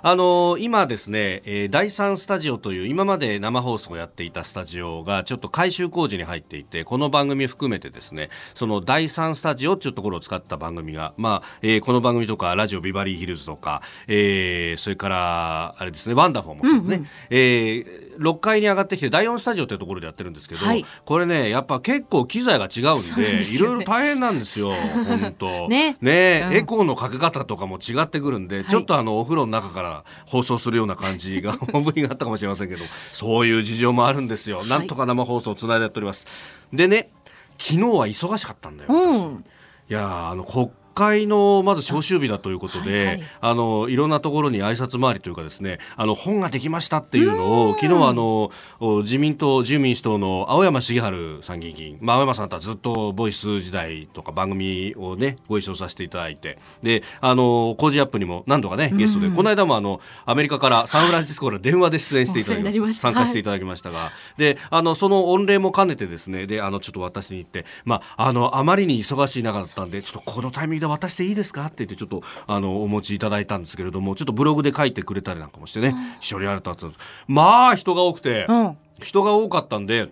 あのー、今ですね、えー、第三スタジオという今まで生放送をやっていたスタジオがちょっと改修工事に入っていてこの番組含めてですねその第三スタジオっていうところを使った番組がまあ、えー、この番組とかラジオビバリーヒルズとか、えー、それからあれですねワンダフォーもそうね、うんうん、えー、6階に上がってきて第4スタジオというところでやってるんですけど、はい、これねやっぱ結構機材が違うんで、ね、いろいろ大変なんですよ本当。ね。ね、うん、エコーのかけ方とかも違ってくるんで、はい、ちょっとあのお風呂の中から放送するような感じが本当にあったかもしれませんけどそういう事情もあるんですよ、はい、なんとか生放送をつないでやっております。でね昨日は忙しかったんだよ、うん、いやあの国会のまず召集日だということで、はいはい、あのいろんなところに挨拶回りというかですねあの本ができましたっていうのを昨日はあの自民党自由民主党の青山茂春参議院議員、まあ、青山さんとはずっとボイス時代とか番組をねご一緒させていただいてであの工事アップにも何度かねゲストでこの間もあのアメリカからサンフランシスコから電話で出演していただきました。参加していただきましたが、はい、であのその御礼も兼ねてですねであのちょっと私に言って、まあ、あのあまりに忙しい中だったんでちょっとこのタイミングで渡していいですか？って言ってちょっとあのお持ちいただいたんですけれどもちょっとブログで書いてくれたりなんかもしてね、非常にありがたかったです。まあ人が多くて、うん、人が多かったんで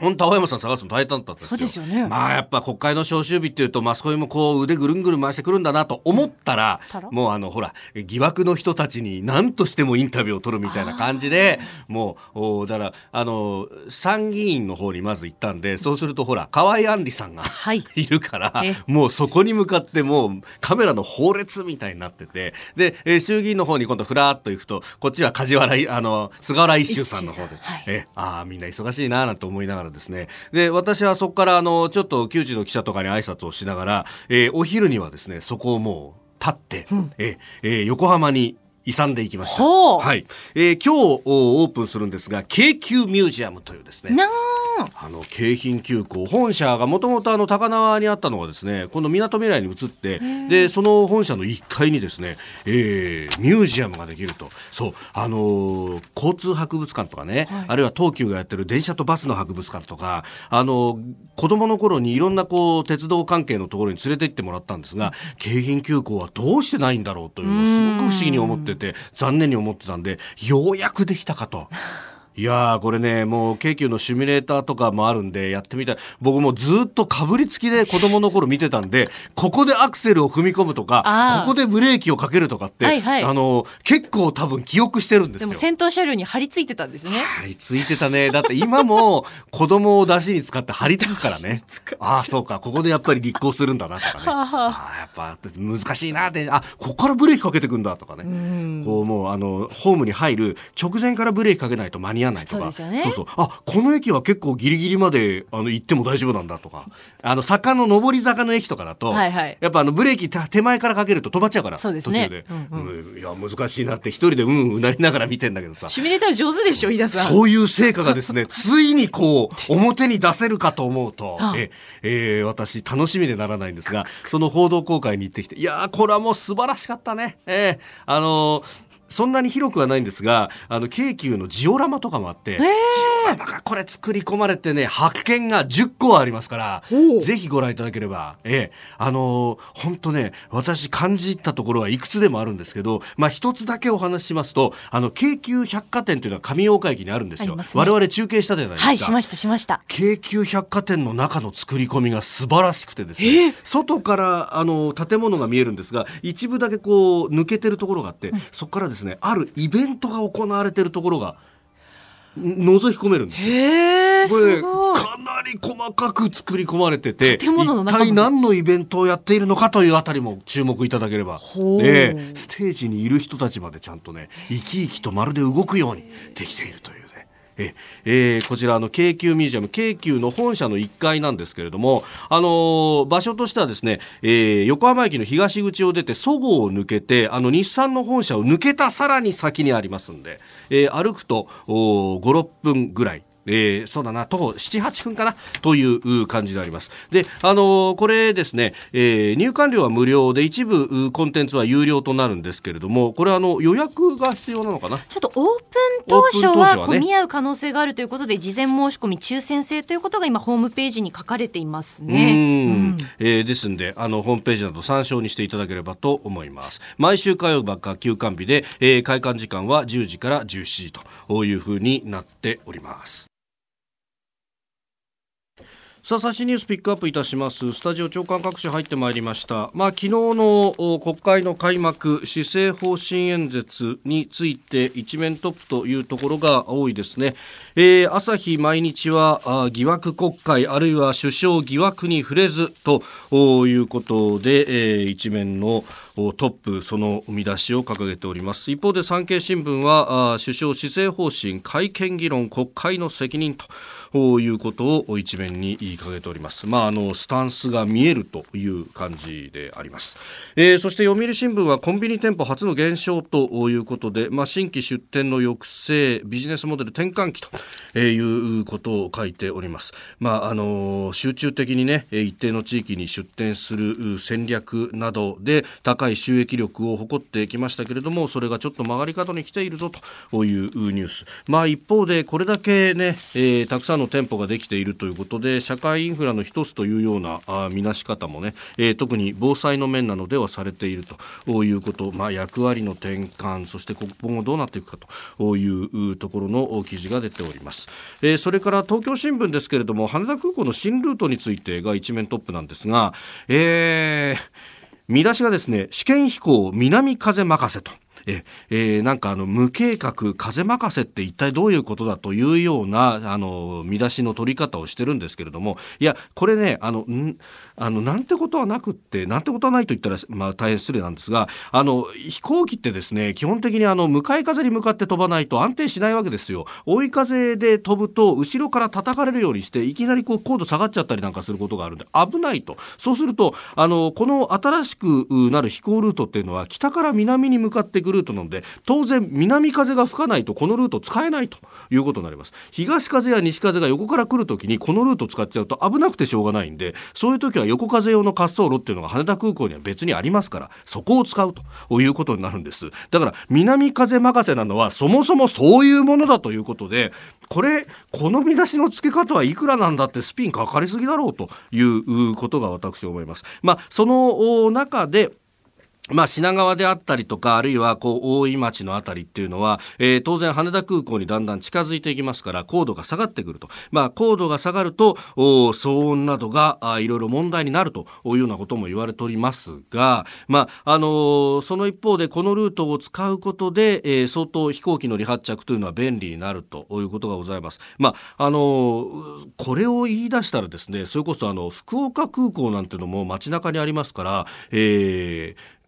本当青山さん探すの大変だったんですよ。そうですよね。まあやっぱ国会の召集日っていうと、まあそういうもこう腕ぐるんぐるん回してくるんだなと思ったら、もうあのほら、疑惑の人たちに何としてもインタビューを取るみたいな感じで、もう、おだから、あの、参議院の方にまず行ったんで、そうするとほら、河合杏里さんが、はい、いるから、もうそこに向かってもうカメラの放列みたいになってて、で、え衆議院の方に今度ふらっと行くと、こっちは梶原、あの、菅原一秀さんの方で、はい、え、ああ、みんな忙しいななんて思いながらからですね。で私はそこからあのちょっと旧知の記者とかに挨拶をしながら、えー、お昼にはですねそこをもう立って、うん、えー、横浜に勇んでいきました。はい、えー、今日オープンするんですが、京急ミュージアムというですね。あ。の京浜急行本社がもともとあの高輪にあったのがですね、この港未来に移って、でその本社の1階にですね、えー、ミュージアムができると。そう。あのー、交通博物館とかね、はい、あるいは東急がやってる電車とバスの博物館とか、あのー、子供の頃にいろんなこう鉄道関係のところに連れて行ってもらったんですが、京浜急行はどうしてないんだろうというのをすごく不思議に思ってて残念に思ってたんでようやくできたかと。いやー、これね、もう京急のシミュレーターとかもあるんで、やってみたい。僕もずっとかぶりつきで子供の頃見てたんで、ここでアクセルを踏み込むとか、ここでブレーキをかけるとかって、はいはい、あの、結構多分記憶してるんですよ。でも先頭車両に張り付いてたんですね。張り付いてたね。だって今も子供を出しに使って張り付くからね。ああ、そうか、ここでやっぱり立候するんだなとかね。ああ、やっぱ難しいなって、あ、ここからブレーキかけてくんだとかね。うこうもう、あの、ホームに入る直前からブレーキかけないと間に合わないとか。そうね。そうそう。あこの駅は結構ギリギリまであの行っても大丈夫なんだとか。あの坂の上り坂の駅とかだと、はいはい、やっぱあのブレーキ手前からかけると止まっちゃうからそうですね、途中で、うんうん、いや難しいなって一人でうんうなりながら見てんだけどさ。シミュレーター上手でしょ飯田さん。そういう成果がですね ついにこう 表に出せるかと思うとえ、えー、私楽しみでならないんですがその報道公開に行ってきていやこれはもう素晴らしかったね。えー、あのーそんなに広くはないんですがあの京急のジオラマとかもあって、えー、ジオラマがこれ作り込まれてね発見が10個ありますからぜひご覧いただければ。ええ。あの本、当ね私感じたところはいくつでもあるんですけどまあ一つだけお話ししますとあの京急百貨店というのは上大岡駅にあるんですよ、ね、我々中継したじゃないですか。はいしましたしました。京急百貨店の中の作り込みが素晴らしくてですね、えー、外からあの建物が見えるんですが一部だけこう抜けてるところがあって、うん、そこからですねあるイベントが行われてるところが覗き込めるんですこれかなり細かく作り込まれてて一体何のイベントをやっているのかというあたりも注目いただければ。でステージにいる人たちまでちゃんとね生き生きとまるで動くようにできているという。ねええー、こちらの京急ミュージアム京急の本社の1階なんですけれども、あのー、場所としてはですね、えー、横浜駅の東口を出てそごうを抜けてあの日産の本社を抜けたさらに先にありますんで、えー、歩くと56分ぐらい。えー、そうだな、徒歩7、8分かなという感じであります。で、あのー、これですね、えー、入館料は無料で一部コンテンツは有料となるんですけれども、これあの予約が必要なのかな？ちょっとオープン当初は混み合う可能性があるということで、事前申し込み抽選制ということが今ホームページに書かれていますね。うん、えー、ですんで、あの、ホームページなど参照にしていただければと思います。毎週火曜日か休館日で、えー、開館時間は10時から17時というふうになっております。さあ最新ニュースピックアップいたします。スタジオ長官各紙入ってまいりました。まあ昨日の国会の開幕施政方針演説について一面トップというところが多いですね、えー、朝日毎日は疑惑国会あるいは首相疑惑に触れずということで、えー、一面のトップその見出しを掲げております。一方で産経新聞は首相施政方針会見議論国会の責任と。ということを一面に言いかけております。まあ、あの、スタンスが見えるという感じであります。えー、そして読売新聞はコンビニ店舗初の減少ということで、まあ、新規出店の抑制、ビジネスモデル転換期ということを書いております。まあ、あの、集中的にね、一定の地域に出店する戦略などで高い収益力を誇ってきましたけれども、それがちょっと曲がり角に来ているぞというニュース。まあ、一方でこれだけね、えー、たくさんのの店舗ができているということで社会インフラの一つというようなあ見なし方もね、えー、特に防災の面なのではされているということ、まあ、役割の転換そして今後どうなっていくかというところの記事が出ております、えー、それから東京新聞ですけれども羽田空港の新ルートについてが一面トップなんですが、えー、見出しがですね試験飛行南風任せとええー、なんかあの無計画風任せって一体どういうことだというようなあの見出しの取り方をしてるんですけれどもいやこれねあのんあのなんてことはなくってなんてことはないと言ったら、まあ、大変失礼なんですがあの飛行機ってですね基本的にあの向かい風に向かって飛ばないと安定しないわけですよ。追い風で飛ぶと後ろから叩かれるようにしていきなりこう高度下がっちゃったりなんかすることがあるんで危ないと。そうするとあのこの新しくなる飛行ルートっていうのは北から南に向かってくるルートなので当然南風が吹かないとこのルート使えないということになります。東風や西風が横から来るときにこのルート使っちゃうと危なくてしょうがないんでそういう時は横風用の滑走路っていうのが羽田空港には別にありますからそこを使うということになるんです。だから南風任せなのはそもそもそういうものだということでこれこの見出しの付け方はいくらなんだってスピンかかりすぎだろうということが私は思います。まあその中でまあ、品川であったりとか、あるいは、こう、大井町のあたりっていうのは、えー、当然羽田空港にだんだん近づいていきますから、高度が下がってくると。まあ、高度が下がると、騒音などが、あいろいろ問題になるというようなことも言われておりますが、まあ、あのー、その一方で、このルートを使うことで、えー、相当飛行機の離発着というのは便利になるということがございます。まあ、あのー、これを言い出したらですね、それこそあの、福岡空港なんていうのも街中にありますから、えー、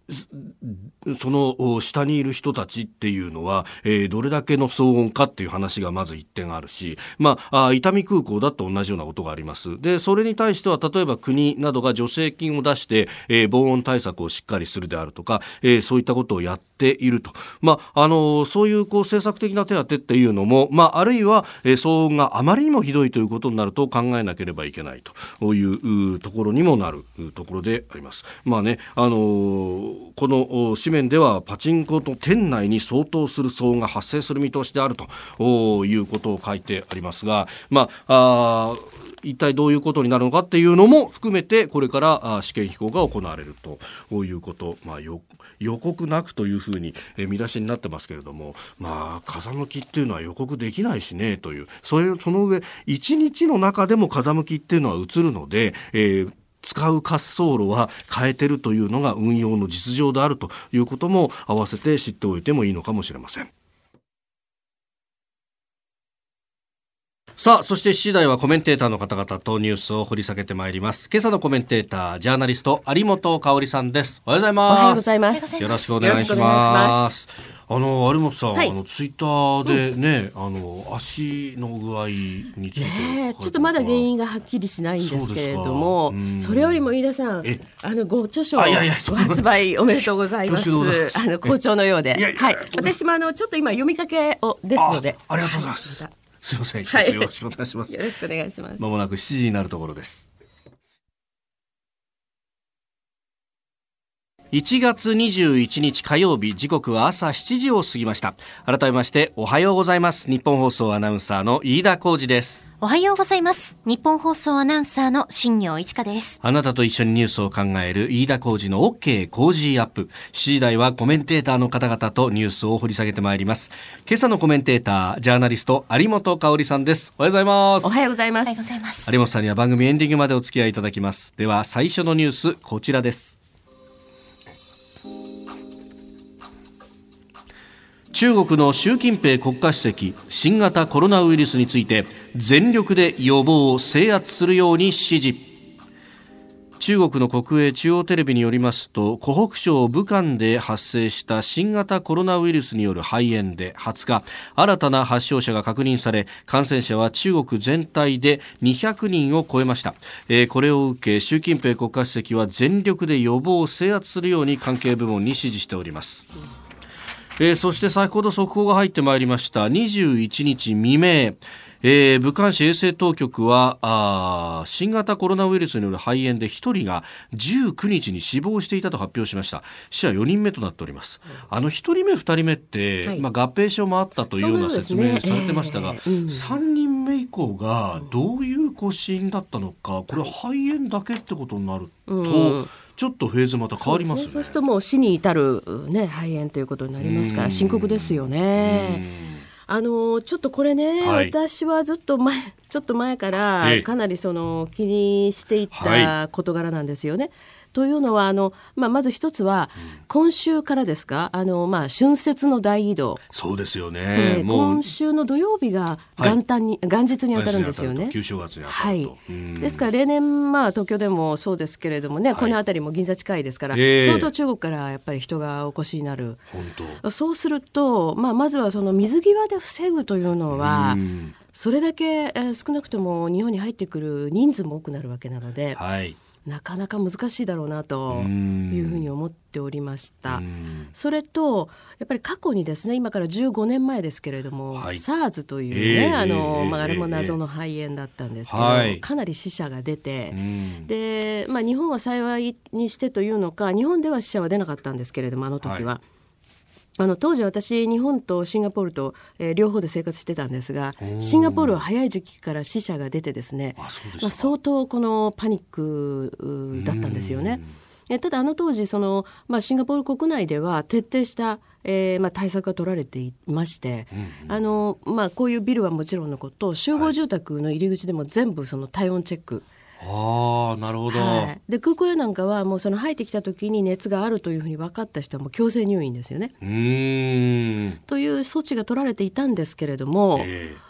その下にいる人たちっていうのは、えー、どれだけの騒音かっていう話がまず一点あるし、まあ、あ伊丹空港だと同じようなことがあります。で、それに対しては、例えば国などが助成金を出して、えー、防音対策をしっかりするであるとか、えー、そういったことをやっていると。まあ、あのそういうこう政策的な手当っていうのも、まあ、あるいは、え、騒音があまりにもひどいということになると考えなければいけないというところにもなるところであります。まあね、あのこの紙面ではパチンコと店内に相当する騒音が発生する見通しであるということを書いてありますが、まあ、あ一体どういうことになるのかっていうのも含めてこれから試験飛行が行われるということ、まあ、予告なくというふうに見出しになってますけれども、まあ、風向きっていうのは予告できないしねという。それその上1日の中でも風向きっていうのは映るので、えー使う滑走路は変えてるというのが運用の実情であるということも合わせて知っておいてもいいのかもしれません。さあ、そして7時台はコメンテーターの方々とニュースを掘り下げてまいります。今朝のコメンテーター、ジャーナリスト、有本香里さんです。おはようございます。おはようございます。よろしくお願いします。あの有本さん、はい、あのツイッターでね、うん、あの足の具合について、ね、ちょっとまだ原因がはっきりしないんですけれどもそれよりも飯田さんあのご著書ご発売おめでとうございます。あの好調のようで。はい。私もあのちょっと今読みかけをですので。ありがとうございます。すみません、はい、よろしくお願いします。よろしくお願いします。まもなく7時になるところです1月21日火曜日時刻は朝7時を過ぎました。改めましておはようございます。日本放送アナウンサーの飯田浩二です。おはようございます。日本放送アナウンサーの新業一華です。あなたと一緒にニュースを考える飯田浩二の OK 工事アップ。7時台はコメンテーターの方々とニュースを掘り下げてまいります。今朝のコメンテータージャーナリスト有本香里さんです。おはようございます。おはようございます。有本さんには番組エンディングまでお付き合いいただきます。では最初のニュースこちらです中国の習近平国家主席新型コロナウイルスについて全力で予防を制圧するように指示。中国の国営中央テレビによりますと湖北省武漢で発生した新型コロナウイルスによる肺炎で20日新たな発症者が確認され感染者は中国全体で200人を超えました、えー、これを受け習近平国家主席は全力で予防を制圧するように関係部門に指示しております。えー、そして先ほど速報が入ってまいりました。21日未明。えー、武漢市衛生当局はあ新型コロナウイルスによる肺炎で1人が19日に死亡していたと発表しました。死者4人目となっております。あの1人目2人目って、はい、まあ、合併症もあったというような説明されてましたが、ねえーうん、3人目以降がどういう死因だったのかこれ肺炎だけってことになると、うんちょっとフェーズまた変わります、ね、そうするともう死に至る、ね、肺炎ということになりますから深刻ですよね。あのちょっとこれね、はい、私はずっと前ちょっと前からかなりその気にしていった事柄なんですよね。はいというのはあの、まあ、まず一つは、今週からですか？あの、まあ、春節の大移動。そうですよね、えー、今週の土曜日が元旦に、はい、元日に当たるんですよね。旧正月にはい、ですから例年、まあ、東京でもそうですけれどもね、はい、この辺りも銀座近いですから、えー、相当中国からやっぱり人がお越しになる。そうすると、まあ、まずはその水際で防ぐというのは、それだけ、えー、少なくとも日本に入ってくる人数も多くなるわけなので。はいなかなか難しいだろうなというふうに思っておりました。それとやっぱり過去にですね今から15年前ですけれども、はい、SARS というね、えー、あの、まあ、あれも謎の肺炎だったんですけど、はい、かなり死者が出て、で、まあ、日本は幸いにしてというのか日本では死者は出なかったんですけれどもあの時は。はいあの当時私日本とシンガポールと、えー、両方で生活してたんですがシンガポールは早い時期から死者が出てですねまあ、相当このパニックだったんですよね。えただあの当時その、まあ、シンガポール国内では徹底した、えーまあ、対策が取られていまして、うんうん、あのまあ、こういうビルはもちろんのこと集合住宅の入り口でも全部その体温チェック、あなるほど、はい、で空港やなんかはもうその入ってきた時に熱があるというふうに分かった人はもう強制入院ですよね。うん。という措置が取られていたんですけれども、えー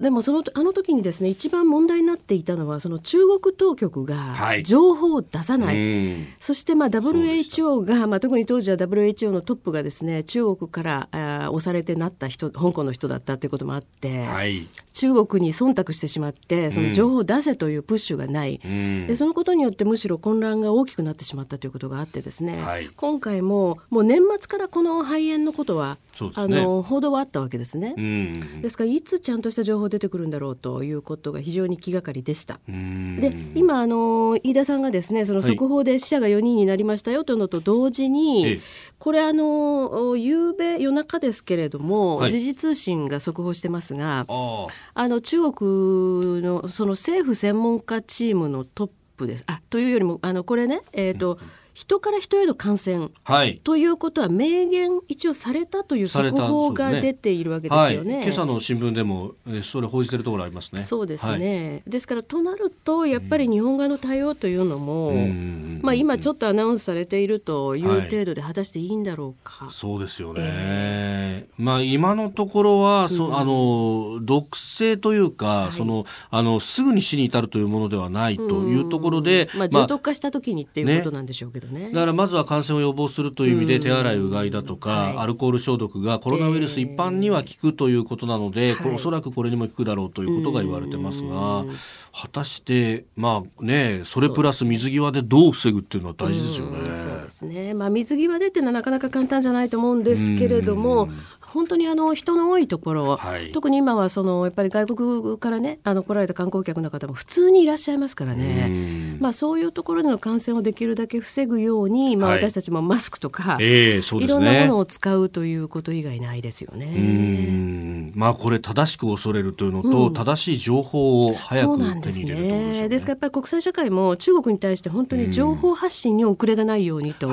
でもそのあの時にですね一番問題になっていたのはその中国当局が情報を出さない、はい、そしてまあ WHO が、まあ、特に当時は WHO のトップがですね中国からあ押されてなった人香港の人だったということもあって、はい、中国に忖度してしまってその情報を出せというプッシュがない、うん、でそのことによってむしろ混乱が大きくなってしまったということがあってですね、はい、今回ももう年末からこの肺炎のことは、ね、あの報道はあったわけですね。うん、ですからいつちゃんとした情報出てくるんだろうということが非常に気がかりでした。で今あの飯田さんがですねその速報で死者が4人になりましたよというのと同時に、はい、これあの夕べ夜中ですけれども、はい、時事通信が速報してますがあの中国のその政府専門家チームのトップです。あというよりもあのこれねえっ、ー、と、うん人から人への感染、はい、ということは明言一応されたという速報が出ているわけですよね。ねはい、今朝の新聞でもそれ報じてるところありますね。そうですね。はい、ですからとなるとやっぱり日本側の対応というのも、うん、まあ今ちょっとアナウンスされているという程度で果たしていいんだろうか。そうですよね。えー、まあ今のところは、そ、うん、あの毒性というか、そのあのすぐに死に至るというものではないというところで、まあ重篤化した時にっていうことなんでしょうけどね。だからまずは感染を予防するという意味で手洗いうがいだとか、はい、アルコール消毒がコロナウイルス一般には効くということなので、えー、おそらくこれにも効くだろうということが言われてますが、果たしてまあねそれプラス水際でどう防ぐっていうのは大事ですよね。そうですね。まあ水際でっていうのはなかなか簡単じゃないと思うんですけれども、本当にあの人の多いところ、はい、特に今はそのやっぱり外国からねあの来られた観光客の方も普通にいらっしゃいますからね、まあ、そういうところでの感染をできるだけ防ぐように、まあ、私たちもマスクとか、はいえーね、いろんなものを使うということ以外ないですよね。まあ、これ正しく恐れるというのと、うん、正しい情報を早く手に入れるとですね。ですからやっぱり国際社会も中国に対して本当に情報発信に遅れがないようにと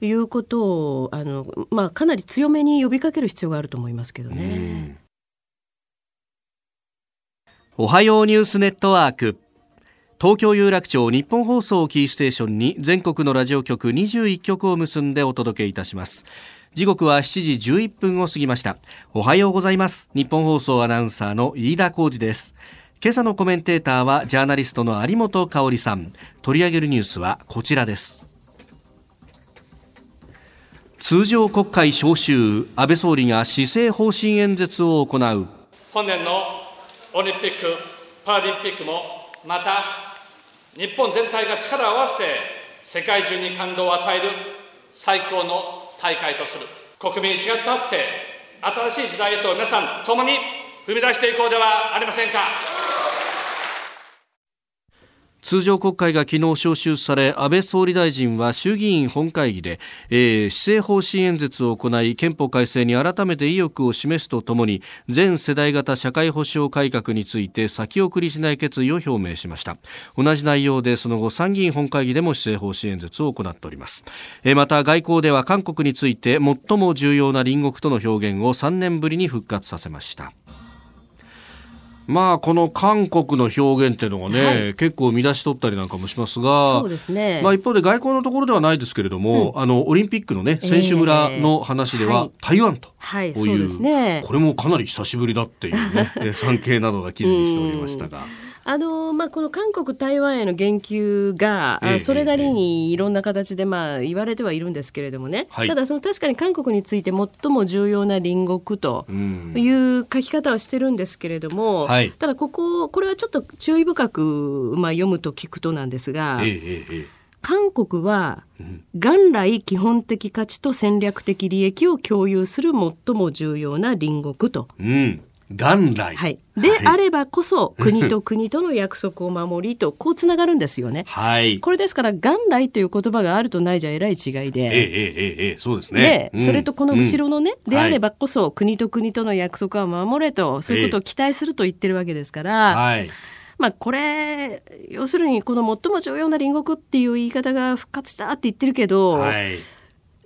い。うことを、あのまあ、かなり強めに呼びかける必要ががあると思いますけどね。おはようニュースネットワーク。東京有楽町日本放送キーステーションに全国のラジオ局21局を結んでお届けいたします。時刻は7時11分を過ぎました。おはようございます。日本放送アナウンサーの飯田浩二です。今朝のコメンテーターはジャーナリストの有本香里さん。取り上げるニュースはこちらです。通常国会召集安倍総理が施政方針演説を行う本年のオリンピック・パラリンピックもまた日本全体が力を合わせて世界中に感動を与える最高の大会とする国民一丸となって新しい時代へと皆さん共に踏み出していこうではありませんか。通常国会が昨日召集され安倍総理大臣は衆議院本会議で、えー、施政方針演説を行い憲法改正に改めて意欲を示すとともに全世代型社会保障改革について先送りしない決意を表明しました。同じ内容でその後参議院本会議でも施政方針演説を行っております、えー、また外交では韓国について最も重要な隣国との表現を3年ぶりに復活させました。まあこの韓国の表現っていうのがね、はい、結構見出し取ったりなんかもしますが、そうですね。まあ一方で外交のところではないですけれども、うん、あのオリンピックのね選手村の話では、台湾とはい、そうですね。これもかなり久しぶりだっていうね、産経などが記事にしておりましたが。あのまあ、この韓国、台湾への言及が、ええ、それなりにいろんな形で、まあ、言われてはいるんですけれどもね、はい、ただその確かに韓国について最も重要な隣国という書き方をしてるんですけれども、はい、ただこここれはちょっと注意深く、まあ、読むと聞くとなんですが。え韓国は元来基本的価値と戦略的利益を共有する最も重要な隣国と。うん元来。はい。であればこそ、国と国との約束を守りと、こうつながるんですよね。はい。これですから、元来という言葉があるとないじゃえらい違いで。ええええええ、そうですね。で、うん、それとこの後ろのね、うん、であればこそ、国と国との約束は守れと、そういうことを期待すると言ってるわけですから、はい。まあ、これ要するにこの最も重要な隣国っていう言い方が復活したって言ってるけど、はい、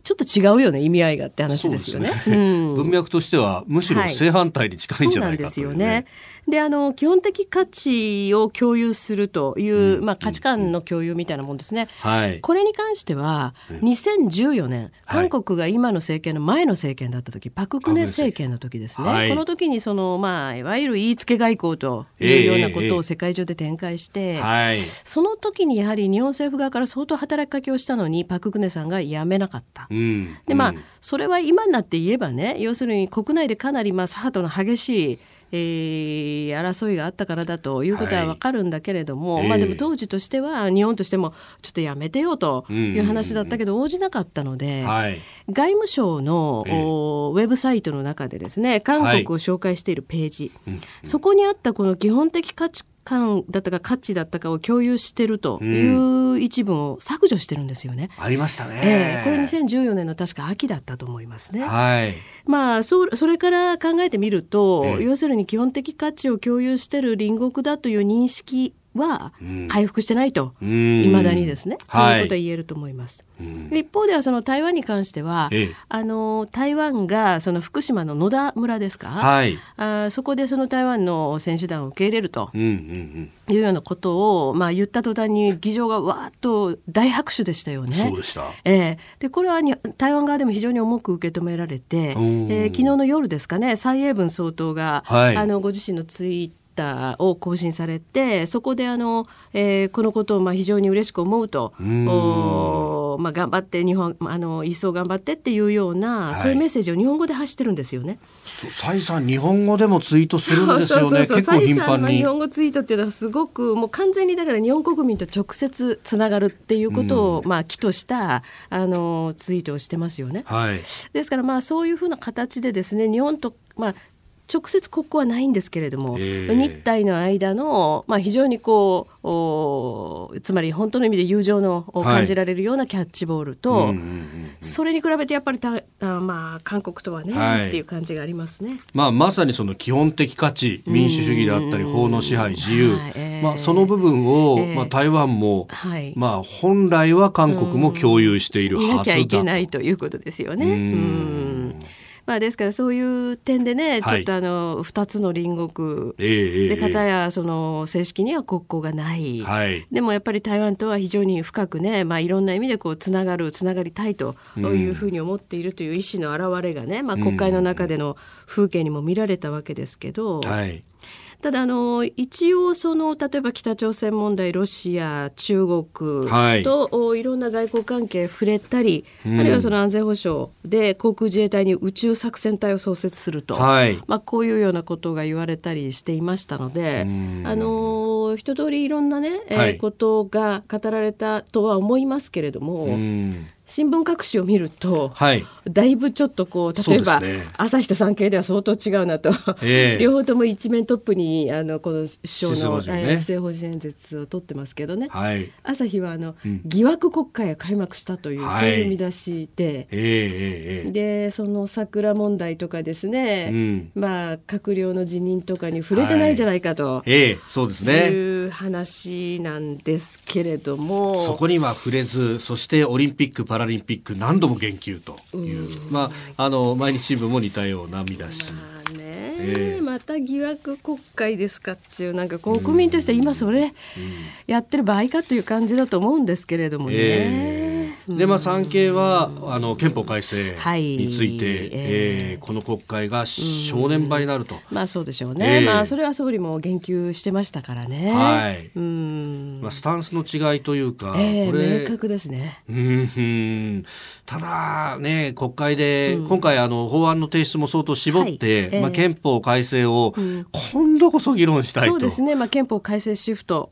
ちょっと違うよね意味合いがって話ですよね。ね。うん、文脈としてはむしろ正反対に近いんじゃないかという、ね、そうなんですよね。であの基本的価値を共有するという、うん、まあ、価値観の共有みたいなもんですね。はい、これに関しては2014年、韓国が今の政権の前の政権だった時、パク・クネ政権。の時ですね、はい、この時にその、まあ、いわゆる言いつけ外交というようなことを世界中で展開して、えーえー、その時にやはり日本政府側から相当働きかけをしたのにパク・クネさんがやめなかった。うん、でまあそれは今になって言えばね要するに国内でかなりまあ左派との激しいえー、争いがあったからだということは分かるんだけれども、はい、まあ、でも当時としては日本としてもちょっとやめてよという話だったけど応じなかったので、はい、外務省の、えー、ウェブサイトの中でですね韓国を紹介しているページ、はい、そこにあったこの基本的価値感だったか価値だったかを共有してるという一文を削除してるんですよね。ありましたね。えー、これ2014年の確か秋だったと思いますね。はい。まあそそれから考えてみると、えー、要するに基本的価値を共有してる隣国だという認識は回復してないと、い、う、ま、だにですね、ということは言えると思います。一方ではその台湾に関しては、ええ、あの台湾がその福島の野田村ですか、はい、あそこでその台湾の選手団を受け入れると。うんうんうん。いうようなことを、まあ、言った途端に議場がわーっと大拍手でしたよね。そうでした。えー、でこれはに台湾側でも非常に重く受け止められて、えー、昨日の夜ですかね蔡英文総統が、はい、あのご自身のツイーターを更新されてそこであの、えー、このことをまあ非常に嬉しく思うとままあ、頑張って日本あの一層頑張ってっていうような、はい、そういうメッセージを日本語で発してるんですよね。蔡さん日本語でもツイートするんですよね。結構頻繁に。日本語ツイートっていうのはすごくもう完全にだから日本国民と直接つながるっていうことを、うん、まあ起としたあのツイートをしてますよね。はい、ですからまあそういうふうな形でですね日本とまあ直接国交はないんですけれども、えー、日体の間の、まあ、非常にこうつまり本当の意味で友情のを感じられるようなキャッチボールと、はい、それに比べてやっぱりたあ、まあ、韓国とはね、はい、っていう感じがありますね、まあ、まさにその基本的価値民主主義であったり法の支配自由、はいえー、まあ、その部分を、えー、まあ、台湾も、まあ、本来は韓国も共有しているはずだと。いなきゃいけないということですよね。うんまあ、ですからそういう点でね、ちょっとあの2つの隣国、で方やその正式には国交がない、はい、でもやっぱり台湾とは非常に深くね、まあ、いろんな意味でこうつながるつながりたいというふうに思っているという意思の表れがね、まあ、国会の中での風景にも見られたわけですけど。はいただあの一応その例えば北朝鮮問題ロシア中国と、はい、いろんな外交関係触れたり、うん、あるいはその安全保障で航空自衛隊に宇宙作戦隊を創設すると、はい、まあ、こういうようなことが言われたりしていましたので、あの一通りいろんなね、はい、ことが語られたとは思いますけれども。新聞各紙を見ると、はい、だいぶちょっとこう例えば、ね、朝日と産経では相当違うなと、えー、両方とも一面トップにあのこの首相の施政方針演説を取ってますけどね、はい、朝日はあの、うん、疑惑国会が開幕したという、はい、そういう見出しで、えー、でその桜問題とかですね、うん、まあ閣僚の辞任とかに触れてないじゃないかと、はいえー、そうですね。いう話なんですけれども。そこには触れずそしてオリンピック・パラリンピック何度も言及という、まあ、あの毎日新聞も似たような見出し。えー、また疑惑国会ですかっていうなんか国民として今それやってる場合かという感じだと思うんですけれどもね。えーでまあ産経はあの憲法改正について、はい、えー、この国会が正念場になると、まあそうでしょうね、えー、まあそれは総理も言及してましたからね。はい。うん。まあスタンスの違いというか、えー、これ明確ですね。うんただね国会で、うん、今回あの法案の提出も相当絞って、はい。えー、まあ憲法改正を今度こそ議論したいと、そうですね。まあ憲法改正シフト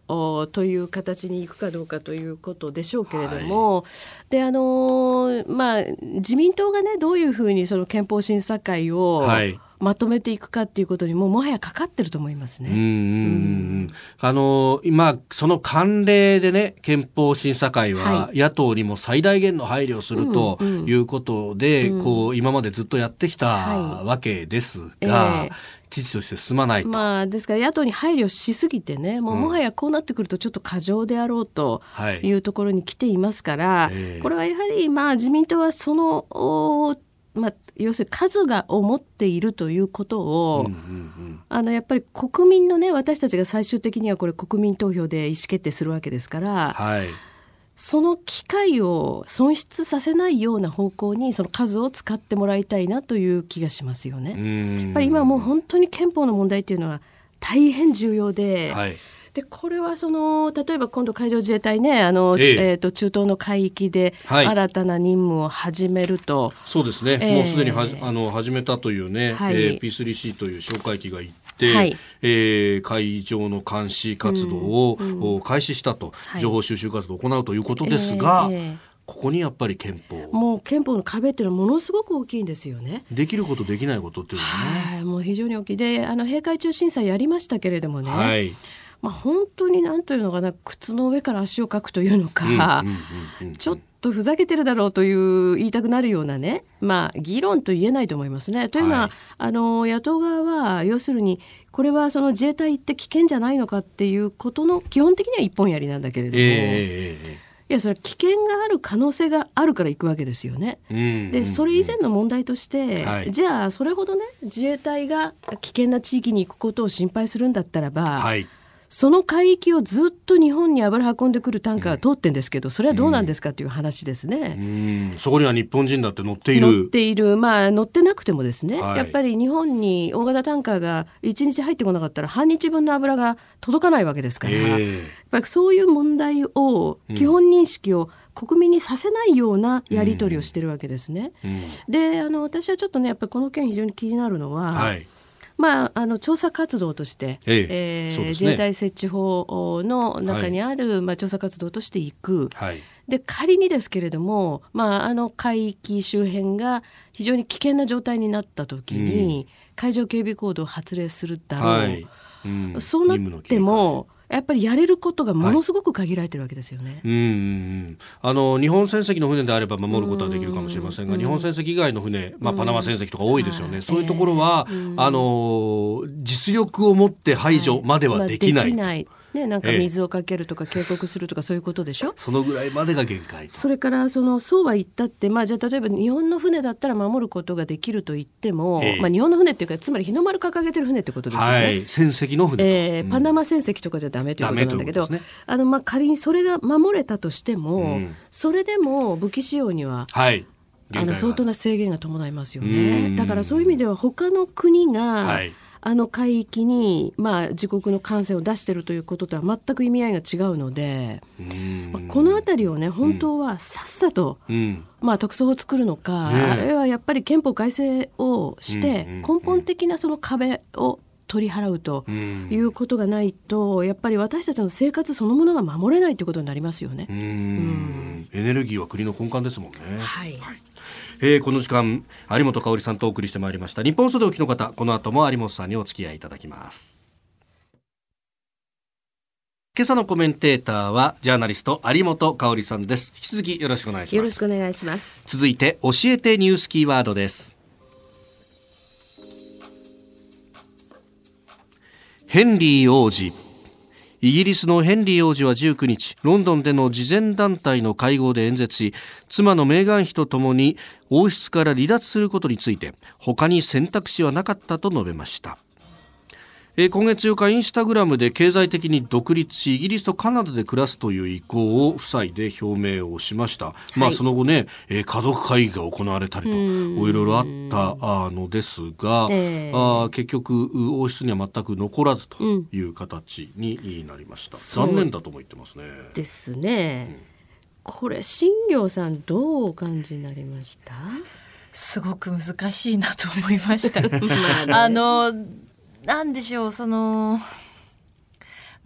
という形にいくかどうかということでしょうけれども、はいであのまあ、自民党がねどういうふうにその憲法審査会を、はい。まとめていくかっていうことにももはやかかってると思いますね。うんあの今その慣例でね憲法審査会は野党にも最大限の配慮をするということで、うん。うん、こう今までずっとやってきたわけですが、えー知事として進まないまあ、ですから野党に配慮しすぎてねもうもはやこうなってくるとちょっと過剰であろうとい。うところに来ていますから、はいこれはやはりまあ自民党はそのまあ、要するに数が思っているということを、うんうんうん、あのやっぱり国民のね私たちが最終的にはこれ国民投票で意思決定するわけですから、はい、その機会を損失させないような方向にその数を使ってもらいたいなという気がしますよね。やっぱり今もう本当に憲法の問題っていうのは大変重要で、はい。でこれはその例えば今度海上自衛隊ねあの、えー、えーと中東の海域で新たな任務を始めると、はい、そうですね、えー、もうすでにはあの始めたというね、はい、えー、P3C という哨戒機が行って、はい、えー、海上の監視活動を、開始したと、情報収集活動を行うということですが、えーここにやっぱり憲法もう憲法の壁っていうのはものすごく大きいんですよね。できることできないことっていうのはね。はい、もう非常に大きいで、あの閉会中審査やりましたけれどもね。はい。まあ、本当に何というのかな靴の上から足をかくというのか、ちょっとふざけてるだろうという言いたくなるようなね、まあ、議論と言えないと思いますね。というのは、はい、あの野党側は要するにこれはその自衛隊って危険じゃないのかっていうことの基本的には一本やりなんだけれども。えーいやそれは危険がある可能性があるから行くわけですよね。でそれ以前の問題として、はい、じゃあそれほどね自衛隊が危険な地域に行くことを心配するんだったらば、はいその海域をずっと日本に油運んでくるタンカーが通ってんですけど、それはどうなんですかという話ですね。うん、そこには日本人だって乗っている。乗っている。まあ乗ってなくてもですね、はい、やっぱり日本に大型タンカーが1日入ってこなかったら半日分の油が届かないわけですから、えー、やっぱりそういう問題を、基本認識を国民にさせないようなやり取りをしてるわけですね。うんうん、で、あの、私はちょっとね、やっぱりこの件非常に気になるのは、はいまあ、あの調査活動として、えええーね、自衛隊設置法の中にある、はい、まあ、調査活動としていく、はい、で仮にですけれども、まあ、あの海域周辺が非常に危険な状態になった時に、うん、海上警備行動を発令するだろう、はい。うん、そうなってもやっぱりやれることがものすごく限られてるわけですよね。はい、うんあの日本船籍の船であれば守ることはできるかもしれませんが、日本船籍以外の船、まあ、パナマ船籍とか多いですよね、そういうところは、あの実力を持って排除まではできない。はい。まあ、できないね、なんか水をかけるとか警告するとかそういうことでしょ、そのぐらいまでが限界それからそのそうは言ったって、まあ、じゃあ例えば日本の船だったら守ることができると言っても、えー、まあ、日本の船っていうかつまり日の丸掲げてる船ってことですよね、はい、船籍の船、えー、パナマ船籍とかじゃダメということなんだけど、ね、あのまあ仮にそれが守れたとしても、うん、それでも武器使用には、はい。あの相当な制限が伴いますよね。だからそういう意味では他の国が、はいあの海域に、まあ、自国の艦船を出しているということとは全く意味合いが違うので、まあ、この辺りをね本当はさっさと、うん、まあ、特措を作るのか、ね、あるいはやっぱり憲法改正をして、根本的なその壁を取り払うということがないと、やっぱり私たちの生活そのものが守れないということになりますよね。うん、エネルギーは国の根幹ですもんね。はい、はいえー、この時間有本香さんとお送りしてまいりました。日本袖おきの方この後も有本さんにお付き合いいただきます。今朝のコメンテーターはジャーナリスト有本香さんです。引き続きよろしくお願いします。よろしくお願いします。続いて教えてニュースキーワードです。ヘンリー王子イギリスのヘンリー王子は19日ロンドンでの慈善団体の会合で演説し妻のメーガン妃とともに王室から離脱することについて他に選択肢はなかったと述べました。え今月8日インスタグラムで経済的に独立しイギリスとカナダで暮らすという意向を夫妻で表明をしました、はい、まあその後ね、え家族会議が行われたりといろいろあったのですが、えー、あ結局王室には全く残らずという形になりました、う。ん、残念だとも言ってますね。ですね、うん、これ新行さんどうお感じになりました？すごく難しいなと思いました。あのなんでしょう、その、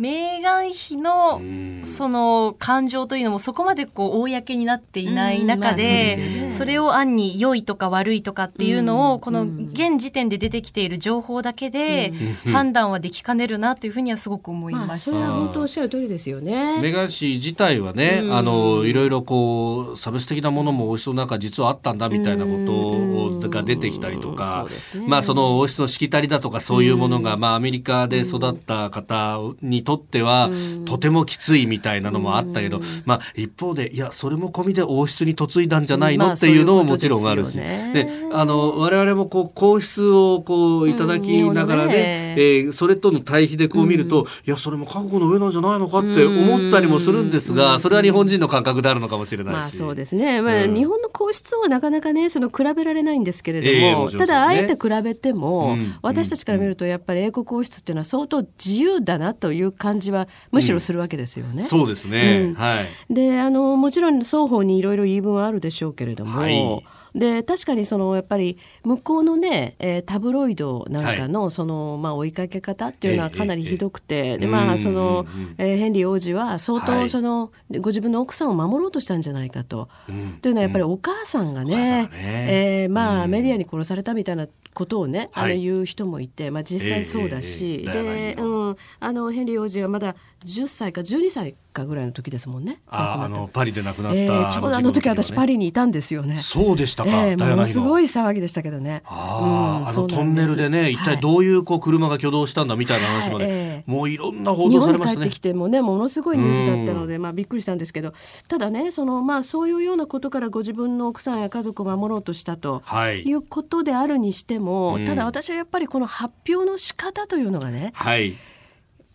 メーガン妃のその感情というのもそこまでこう公になっていない中でそれを暗に良いとか悪いとかっていうのをこの現時点で出てきている情報だけで判断はできかねるなというふうにはすごく思いました。それは本当おっしゃる通りですよね。メーガン氏自体はね、あのいろいろこう差別的なものも王室の中実はあったんだみたいなことが出てきたりとか、まあその王室のしきたりだとかそういうものがまあアメリカで育った方にとっては、とてもきついみたいなのもあったけど、まあ、一方で、いや、それも込みで王室に嫁いだんじゃないのっていうのももちろんあるし、で、あの、我々もこう、皇室をこう、いただきながらね、えー、それとの対比でこう見ると、いや、それも覚悟の上なんじゃないのかって思ったりもするんですが、それは日本人の感覚であるのかもしれないし。まあ、そうですね。まあ、日本の皇室はなかなかね、その比べられないんですけれども、ただ、あえて比べても、私たちから見ると、やっぱり英国王室っていうのは相当自由だなという感じはむしろするわけですよね。うん、そうですね、うん、はい、であのもちろん双方にいろいろ言い分はあるでしょうけれども、はい。で確かにそのやっぱり向こうのね、えー、タブロイドなんかのその、はい、まあ、追いかけ方っていうのはかなりひどくて、えー、でまあその、えー、ヘンリー王子は相当その、はい、ご自分の奥さんを守ろうとしたんじゃないかと。うん、というのはやっぱりお母さんがね,、ね。えー、まあ、メディアに殺されたみたいなことをね、あの言う人もいて、まあ、実際そうだし、で、うん、あのヘンリー王子はまだ10歳か12歳かぐらいの時ですもんね。ああのパリで亡くなった、えー、ちょうどあの時私パリにいたんですよね。そうでしたか。えー、もの。すごい騒ぎでしたけどね。あ,、うん、あのトンネルでね、一体どういうこう車が挙動したんだみたいな話まで、もういろんな報道されますね。日本に帰ってきてもね、ものすごいニュースだったので、まあびっくりしたんですけど、ただね、そのまあそういうようなことからご自分の奥さんや家族を守ろうとしたと、はい、いうことであるにしても、ただ私はやっぱりこの発表の仕方というのがね。はい。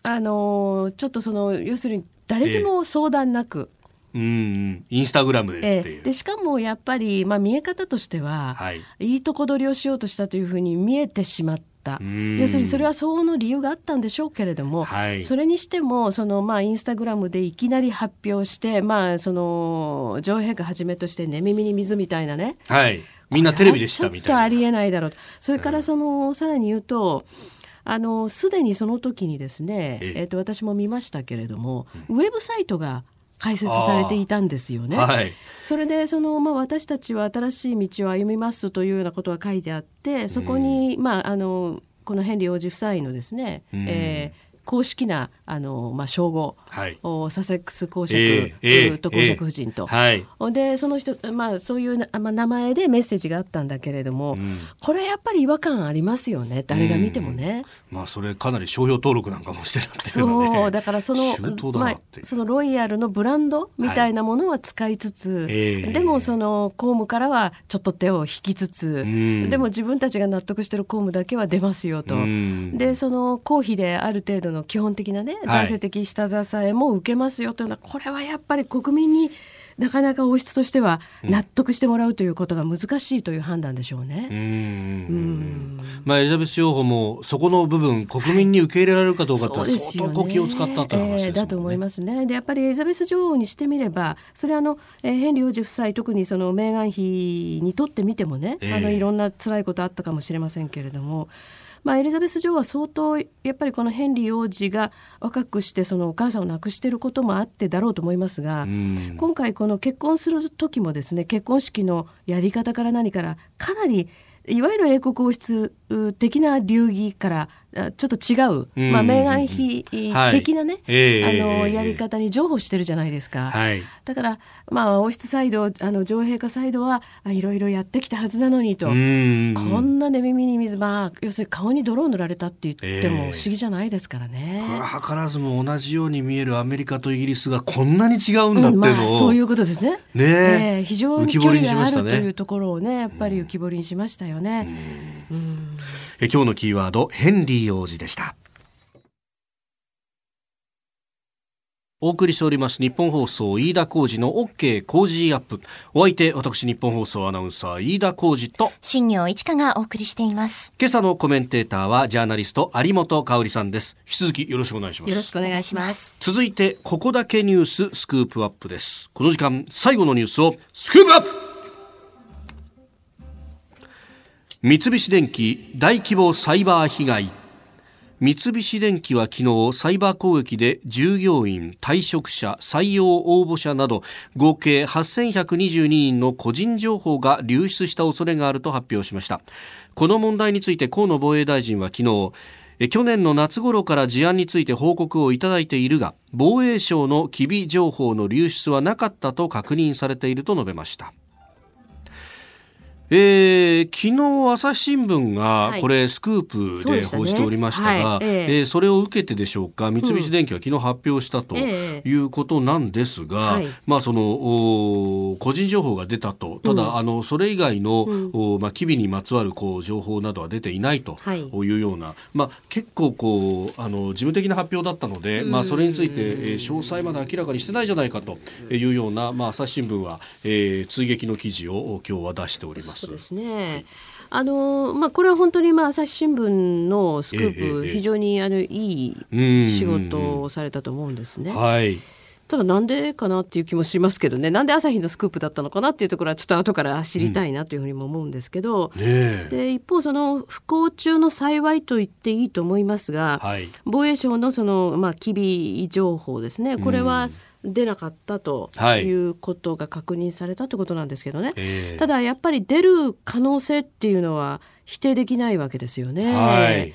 あのちょっとその要するに誰にも相談なく、うん、インスタグラムでっていう、でしかもやっぱり、まあ、見え方としては、はい、いいとこ取りをしようとしたというふうに見えてしまった。要するにそれは相応の理由があったんでしょうけれども、はい、それにしてもその、まあ、インスタグラムでいきなり発表して、まあ、その女王陛下はじめとして寝耳に水みたいなね、はい、みんなテレビでしたみたいな。ちょっとありえないだろう。それからその、さらに言うとあのすでにその時にですね、えっと私も見ましたけれども、ウェブサイトが解説されていたんですよね。はい、それでその、まあ、私たちは新しい道を歩みますというようなことが書いてあってそこに、まあ、あのこのヘンリー王子夫妻のですね、うん、えー公式なあの、まあ、称号、はい、サセックス公爵、えー、と公爵夫人と、えーはい、でその人、まあ、そういう、まあ、名前でメッセージがあったんだけれども、うん、これやっぱり違和感ありますよね。誰が見てもね。まあ、それかなり商標登録なんかもしてたっていうの、ね、そうだからそのまあ、そのロイヤルのブランドみたいなものは使いつつ、はいえー、でもその公務からはちょっと手を引きつつ、うん、でも自分たちが納得してる公務だけは出ますよと。うん、でその公費である程度の基本的なね財政的下支えも受けますよというのは、これはやっぱり国民になかなか王室としては納得してもらうということが難しいという判断でしょうね。うんまあ、エリザベス女王もそこの部分国民に受け入れられるかどうかと相当気を使ったという話ねえー、だと思いますね。でやっぱりエリザベス女王にしてみればそれはあの、えー、ヘンリー王子夫妻特にそのメーガン妃にとってみてもね、えー、あのいろんな辛いことあったかもしれませんけれども。まあ、エリザベス女王は相当やっぱりこのヘンリー王子が若くしてそのお母さんを亡くしていることもあってだろうと思いますが、今回この結婚する時もですね結婚式のやり方から何からかなりいわゆる英国王室的な流儀からちょっと違う、うん、まあ、メーガン妃的なね、はい、あのやり方に譲歩してるじゃないですか、はい、だから、まあ、王室サイドあの女王陛下サイドはいろいろやってきたはずなのにと、こんな寝耳に水、まあ、要するに顔に泥を塗られたって言っても不思議じゃないですからね、これは図らずも同じように見えるアメリカとイギリスがこんなに違うんだっていうのを、うんまあ、そういうことですね。ね、え。ー、非常に距離があるというところをねやっぱり浮き彫りにしましたよね。うんえ今日のキーワードヘンリー王子でした。お送りしております日本放送飯田浩二の OK 工事アップ。お相手私日本放送アナウンサー飯田浩二と新業一華がお送りしています。今朝のコメンテーターはジャーナリスト有本香里さんです。引き続きよろしくお願いします。よろしくお願いします。続いてここだけニューススクープアップです。この時間最後のニュースをスクープアップ三菱電機大規模サイバー被害。三菱電機は昨日サイバー攻撃で従業員退職者採用応募者など合計8122人の個人情報が流出した恐れがあると発表しました。この問題について河野防衛大臣は昨日去年の夏頃から事案について報告をいただいているが防衛省の機微情報の流出はなかったと確認されていると述べました。えー、昨日朝日新聞がこれスクープで報じておりましたが、はいね。はい、えー、それを受けてでしょうか？三菱電機は昨日発表したということなんですが、うんえー、まあその個人情報が出たと。ただ、うん、あのそれ以外の、うん、まあ機微にまつわるこう情報などは出ていないとい。うような、はい、まあ結構こうあの事務的な発表だったので、まあそれについて、えー、詳細まで明らかにしてないじゃないかというようなまあ朝日新聞は、えー、追撃の記事を今日は出しております。そうですね。あのまあ、これは本当に、まあ、朝日新聞のスクープ、非常にあのいい仕事をされたと思うんですね。はい、ただなんでかなっていう気もしますけどね。なんで朝日のスクープだったのかなっていうところはちょっと後から知りたいなというふうにも思うんですけど、うん。ね、で一方その不幸中の幸いと言っていいと思いますが、はい、防衛省のその、まあ、機微情報ですね。これは、うん出なかったとい。うことが確認されたということなんですけどね、はい、ただやっぱり出る可能性っていうのは否定できないわけですよね。はい。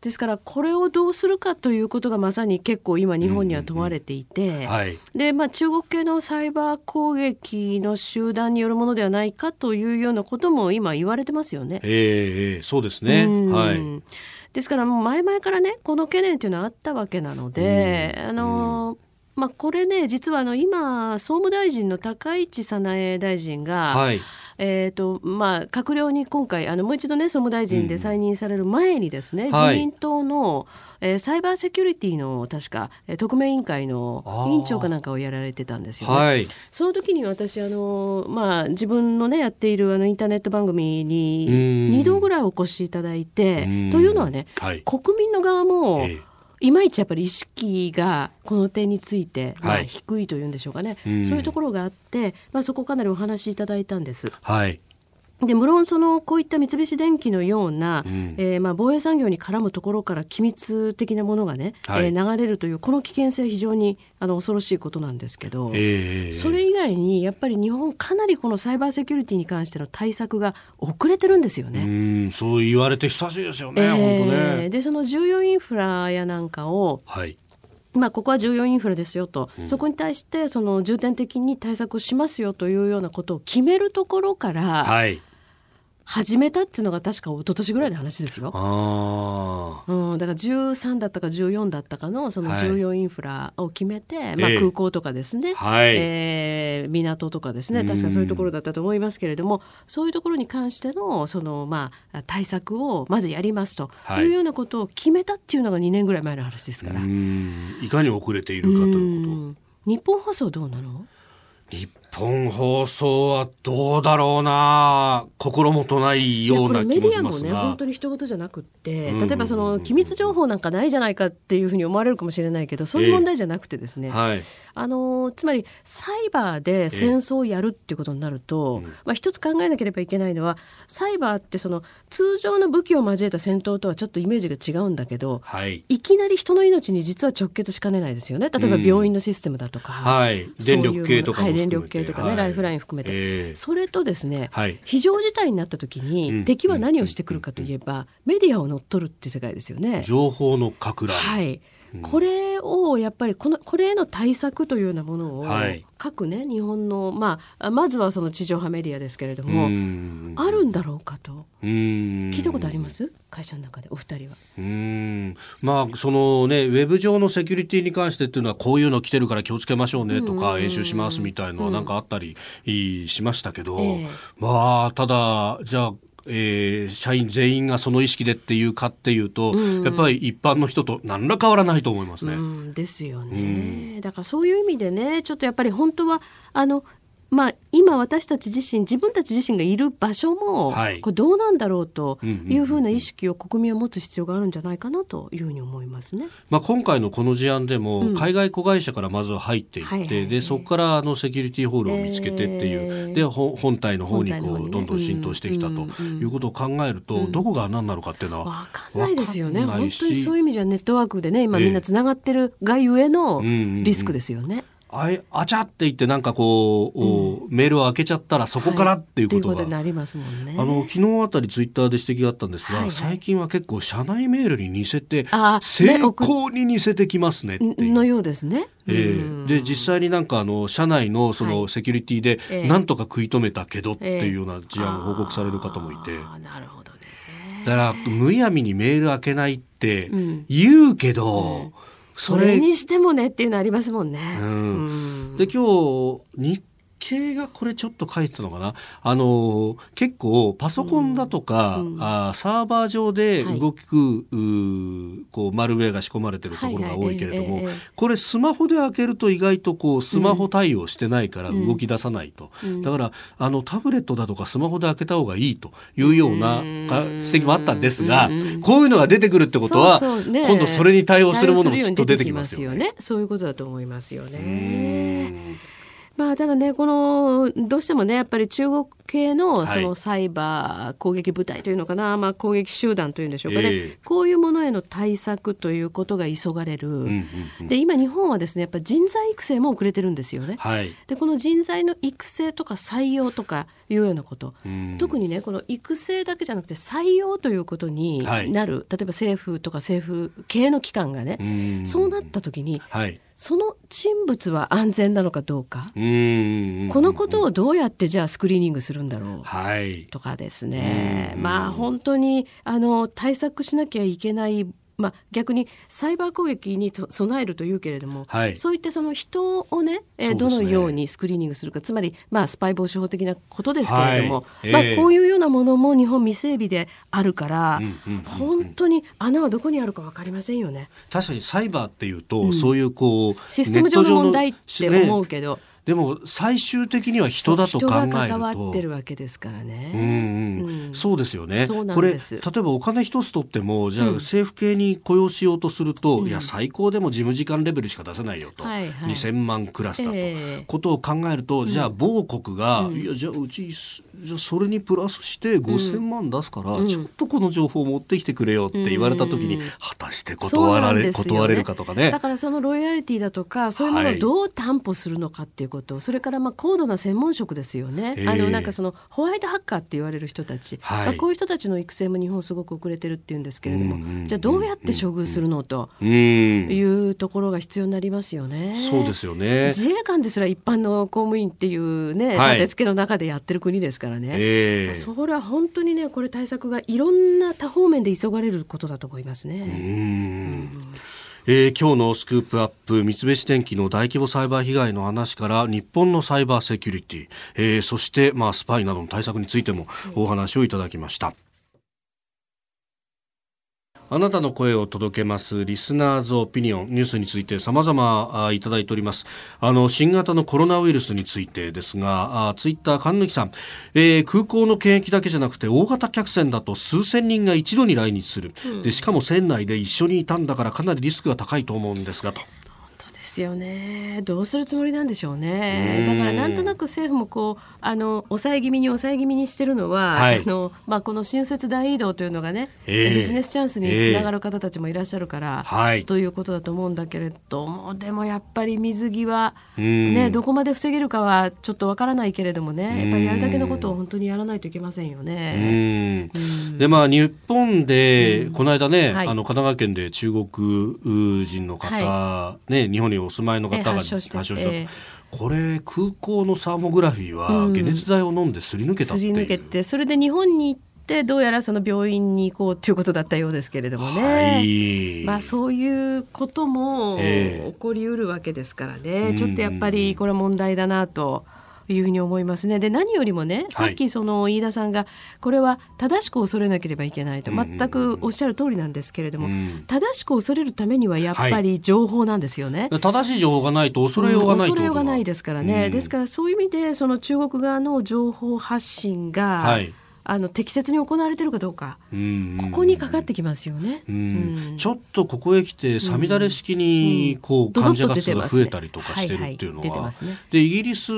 ですからこれをどうするかということがまさに結構今日本には問われていて、でまあ、中国系のサイバー攻撃の集団によるものではないかというようなことも今言われてますよね。えー、そうですね、はい、ですからもう前々からねこの懸念というのはあったわけなので、あのまあ、これね実はあの今総務大臣の高市早苗大臣が、はい、えーとまあ、閣僚に今回あのもう一度ね総務大臣で再任される前にですね、うん、自民党の、えー、サイバーセキュリティの確か特命委員会の委員長かなんかをやられてたんですよね。はい、その時に私あの、まあ、自分のねやっているあのインターネット番組に2度ぐらいお越しいただいてというのはね、はい、国民の側も、えーいまいちやっぱり意識がこの点について、まあ、低いというんでしょうかね、はい、そういうところがあって、まあ、そこかなりお話しいただいたんです。はいで無論そのこういった三菱電機のような、うん、えー、まあ防衛産業に絡むところから機密的なものがね、はい、えー、流れるというこの危険性は非常にあの恐ろしいことなんですけど、えー、それ以外にやっぱり日本かなりこのサイバーセキュリティに関しての対策が遅れてるんですよね。うんそう言われて久しいですよね、えー、本当ね。でその重要インフラやなんかを、はい。まあ、ここは重要インフラですよと、うん、そこに対してその重点的に対策をしますよというようなことを決めるところから、はい始めたっていうのが確か一昨年ぐらいの話ですよ。うん、だから13だったか14だったかのその重要インフラを決めて、はい、まあ、空港とかですね、えー、港とかですね。確かそういうところだったと思いますけれどもそういうところに関してのその、まあ、対策をまずやりますと。い。うようなことを決めたっていうのが2年ぐらい前の話ですから。いかに遅れているかということ。日本放送どうなの？日本放送はどうだろうな。心もとないような気もしますがメディアもね本当に一言じゃなくって例えばその機密情報なんかないじゃないかっていうふうに思われるかもしれないけどそういう問題じゃなくてですね、えーはい、あのつまりサイバーで戦争をやるっていうことになると、えー、まあ、一つ考えなければいけないのはサイバーってその通常の武器を交えた戦闘とはちょっとイメージが違うんだけど、はい、いきなり人の命に実は直結しかねないですよね。例えば病院のシステムだとか、はい、電力系とかはい、電力系とかね、ライフライン含めて、えー、それとですね、はい、非常事態になった時に、敵は何をしてくるかといえば、メディアを乗っ取るって世界ですよね。情報の拡大はいこれをやっぱりこのこれへの対策というようなものを、はい、各ね日本の、まあ、まずはその地上波メディアですけれどもあるんだろうかと。聞いたことあります？会社の中でお二人は。うん。まあそのねウェブ上のセキュリティに関してっていうのはこういうの来てるから気をつけましょうねとか演習しますみたいのはなんかあったりしましたけど、えー、まあただじゃあえー、社員全員がその意識でっていうかっていうと、うん、やっぱり一般の人と何ら変わらないと思いますね。うん、ですよね、うん、だからそういう意味でねちょっとやっぱり本当はあのまあ、今私たち自身自分たち自身がいる場所も、はい、これどうなんだろうというふうな意識を国民は持つ必要があるんじゃないかなというふうに思いますね。まあ、今回のこの事案でも、海外子会社からまずは入っていって、はいはい、でそこからあのセキュリティホールを見つけてっていう、えー、で本体の方にこうどんどん浸透してきたということを考えると、うん、どこが何なのかっていうのは分かんないですよね。本当にそういう意味じゃネットワークでね今みんなつながってるがゆえのリスクですよね。えーうんうんうんああちゃって言ってなんかこう、うん、メールを開けちゃったらそこからっていうことが、はい、なりますもんね。あの昨日あたりツイッターで指摘があったんですが、はいはい、最近は結構社内メールに似せて成功に似せてきますねのようですね。えー、で実際になんかあの社内のそのセキュリティでなんとか食い止めたけどっていうような事案を報告される方もいて。えー、なるほどね。だからむやみにメール開けないって言うけど、うんうんそれにしてもねっていうのありますもんね。うん、で今日日経がこれちょっと書いてたのかな？あの結構パソコンだとか、うん、あサーバー上で動く、はい、こうマルウェアが仕込まれてるところが多いけれども、これスマホで開けると意外とこうスマホ対応してないから動き出さないと、うん、だからあのタブレットだとかスマホで開けた方がいいというような指摘もあったんですが、こういうのが出てくるってことは今度それに対応するものもきっと出てきますよね。そういうことだと思いますよね。まあ、ただね、この、どうしてもね、やっぱり中国系のそのサイバー攻撃部隊というのかな、はい、まあ、攻撃集団というんでしょうかね、えー、こういうものへの対策ということが急がれる、うんうんうん、で今、日本はですねやっぱ人材育成も遅れてるんですよね。はい、でこの人材の育成とか採用とかいうようなこと、うん、特にねこの育成だけじゃなくて採用ということになる、はい、例えば政府とか政府系の機関がね、うそうなった時に、はいその人物は安全なのかどうか？このことをどうやってじゃあスクリーニングするんだろう、はい、とかですね。まあ本当にあの対策しなきゃいけないまあ、逆にサイバー攻撃に備えるというけれども、はい、そういったその人をね、えー、どのようにスクリーニングするかつまり、まあ、スパイ防止法的なことですけれども、はい、まあ、こういうようなものも日本未整備であるから、本当に穴はどこにあるか分かりませんよね。確かにサイバーっていうと、うん、そういうこうシステム上の問題って思うけど。ねでも最終的には人だと考えると。人が関わってるわけですからね。うんうん。うん、そうですよね。これ例えばお金一つ取ってもじゃあ政府系に雇用しようとすると、うん、いや最高でも事務次官レベルしか出せないよと、はいはい、2,000万クラスだと、えー、ことを考えるとじゃあ某国が、うん、いやじゃあうちじゃそれにプラスして5,000万出すから、ちょっとこの情報を持ってきてくれよって言われた時に、果たして断られ、ね、断れるかとかね。だからそのロイヤリティだとかそういうものをどう担保するのかっていうこと、はい、それからまあ高度な専門職ですよね、えー、あのなんかそのホワイトハッカーって言われる人たち、はい、まあ、こういう人たちの育成も日本すごく遅れてるっていうんですけれども、じゃあどうやって処遇するのというところが必要になりますよね。そうですよね。自衛官ですら一般の公務員っていうね、立て付けの中でやってる国ですからね、えー、それは本当にねこれ対策がいろんな多方面で急がれることだと思いますね。うんえー、今日のスクープアップ三菱電機の大規模サイバー被害の話から日本のサイバーセキュリティ、えー、そして、まあ、スパイなどの対策についてもお話をいただきました。あなたの声を届けますリスナーズオピニオンニュースについて様々いただいております。あの新型のコロナウイルスについてですがあツイッター神抜さん、えー、空港の検疫だけじゃなくて大型客船だと数千人が一度に来日する、うん、でしかも船内で一緒にいたんだからかなりリスクが高いと思うんですがとですよね。どうするつもりなんでしょうね。だからなんとなく政府もこうあの抑え気味に抑え気味にしてるのは、はい、あのまあ、この新設大移動というのがね、えー、ビジネスチャンスにつながる方たちもいらっしゃるから、えー、ということだと思うんだけれどもでもやっぱり水際、ね、どこまで防げるかはちょっとわからないけれどもねやっぱりやるだけのことを本当にやらないといけませんよね。でまあ日本で、この間ね、はい、あの神奈川県で中国人の方、はい、ね日本にお住まいの方が発症した、えー、これ空港のサーモグラフィーは解熱剤を飲んですり抜けたっていう、すり抜けてそれで日本に行ってどうやらその病院に行こうということだったようですけれどもね、はい、まあ、そういうことも起こりうるわけですからね、えー、ちょっとやっぱりこれは問題だなと。いうふうに思いますね。で何よりもねさっきその飯田さんがこれは正しく恐れなければいけないと全くおっしゃる通りなんですけれども、正しく恐れるためにはやっぱり情報なんですよね。はい、正しい情報がないと恐れようがない、恐れようがないですからね。ですからそういう意味でその中国側の情報発信が、はいあの適切に行われているかどうか、ここにかかってきますよね、ちょっとここへ来てさみだれ式にこう患者が数が増えたりとかしてるっていうのは、でイギリス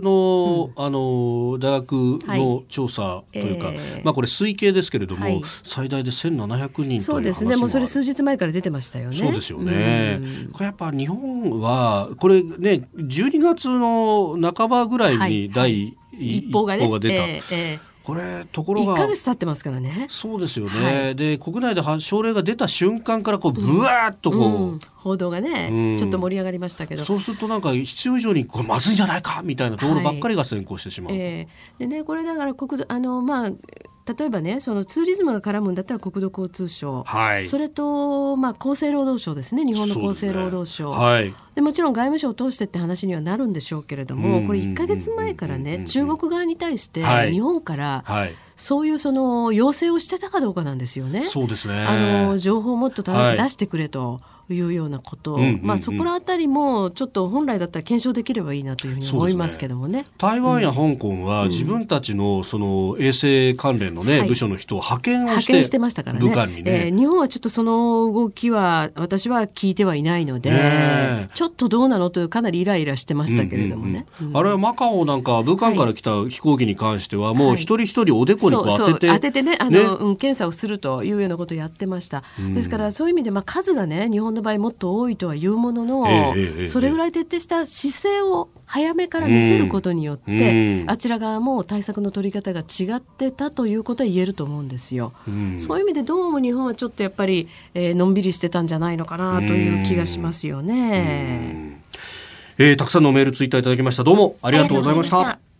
の,、あの大学の調査というか、まあこれ推計ですけれども、最大で1700人そうですね。もうそれ数日前から出てましたよね。そうですよね、これやっぱ日本はこれね12月の半ばぐらいに第一報が出た、えーこれところが1か月経ってますからね。そうですよね、はい、で国内で症例が出た瞬間からこうぶわっとこう、うん。うん、報道がね、うん、ちょっと盛り上がりましたけど。そうするとなんか必要以上にこれまずいんじゃないかみたいなところばっかりが先行してしまう、はい、え。ー、でねこれだから国土あのまあ例えばねそのツーリズムが絡むんだったら国土交通省、はい、それと、まあ、厚生労働省ですね。日本の厚生労働省、ね。はい、でもちろん外務省を通してって話にはなるんでしょうけれどもこれ1か月前からね中国側に対して日本から、はい、そういうその要請をしてたかどうかなんですよね。そうですね。あの情報をもっと出してくれと。いうようなこと。を、うんうんうん、まあ、そこら辺りもちょっと本来だったら検証できればいいなというふうに思いますけどもね、ね、台湾や香港は自分たちのその衛生関連のね、うん、部署の人を派遣をして派遣してましたからね。ね、えー、日本はちょっとその動きは私は聞いてはいないので、ね、ちょっとどうなのというかなりイライラしてましたけれどもね、うんうんうん、あれはマカオなんか武漢から来た飛行機に関してはもう一人一人おでこにこう当てて、はい、当ててねあの、うん、検査をするというようなことをやってました、ですからそういう意味でまあ数がね日本の場合もっと多いいとは言うものの、えー、それぐらい徹底した姿勢を早めから見せることによって、うん、あちら側も対策の取り方が違ってたということは言えると思うんですよ。うん、そういう意味でどうも日本はちょっとやっぱり、えー、のんびりしてたんじゃないのかなという気がしますよね。えー、たくさんのメールツイッターいただきました。どうもありがとうございました。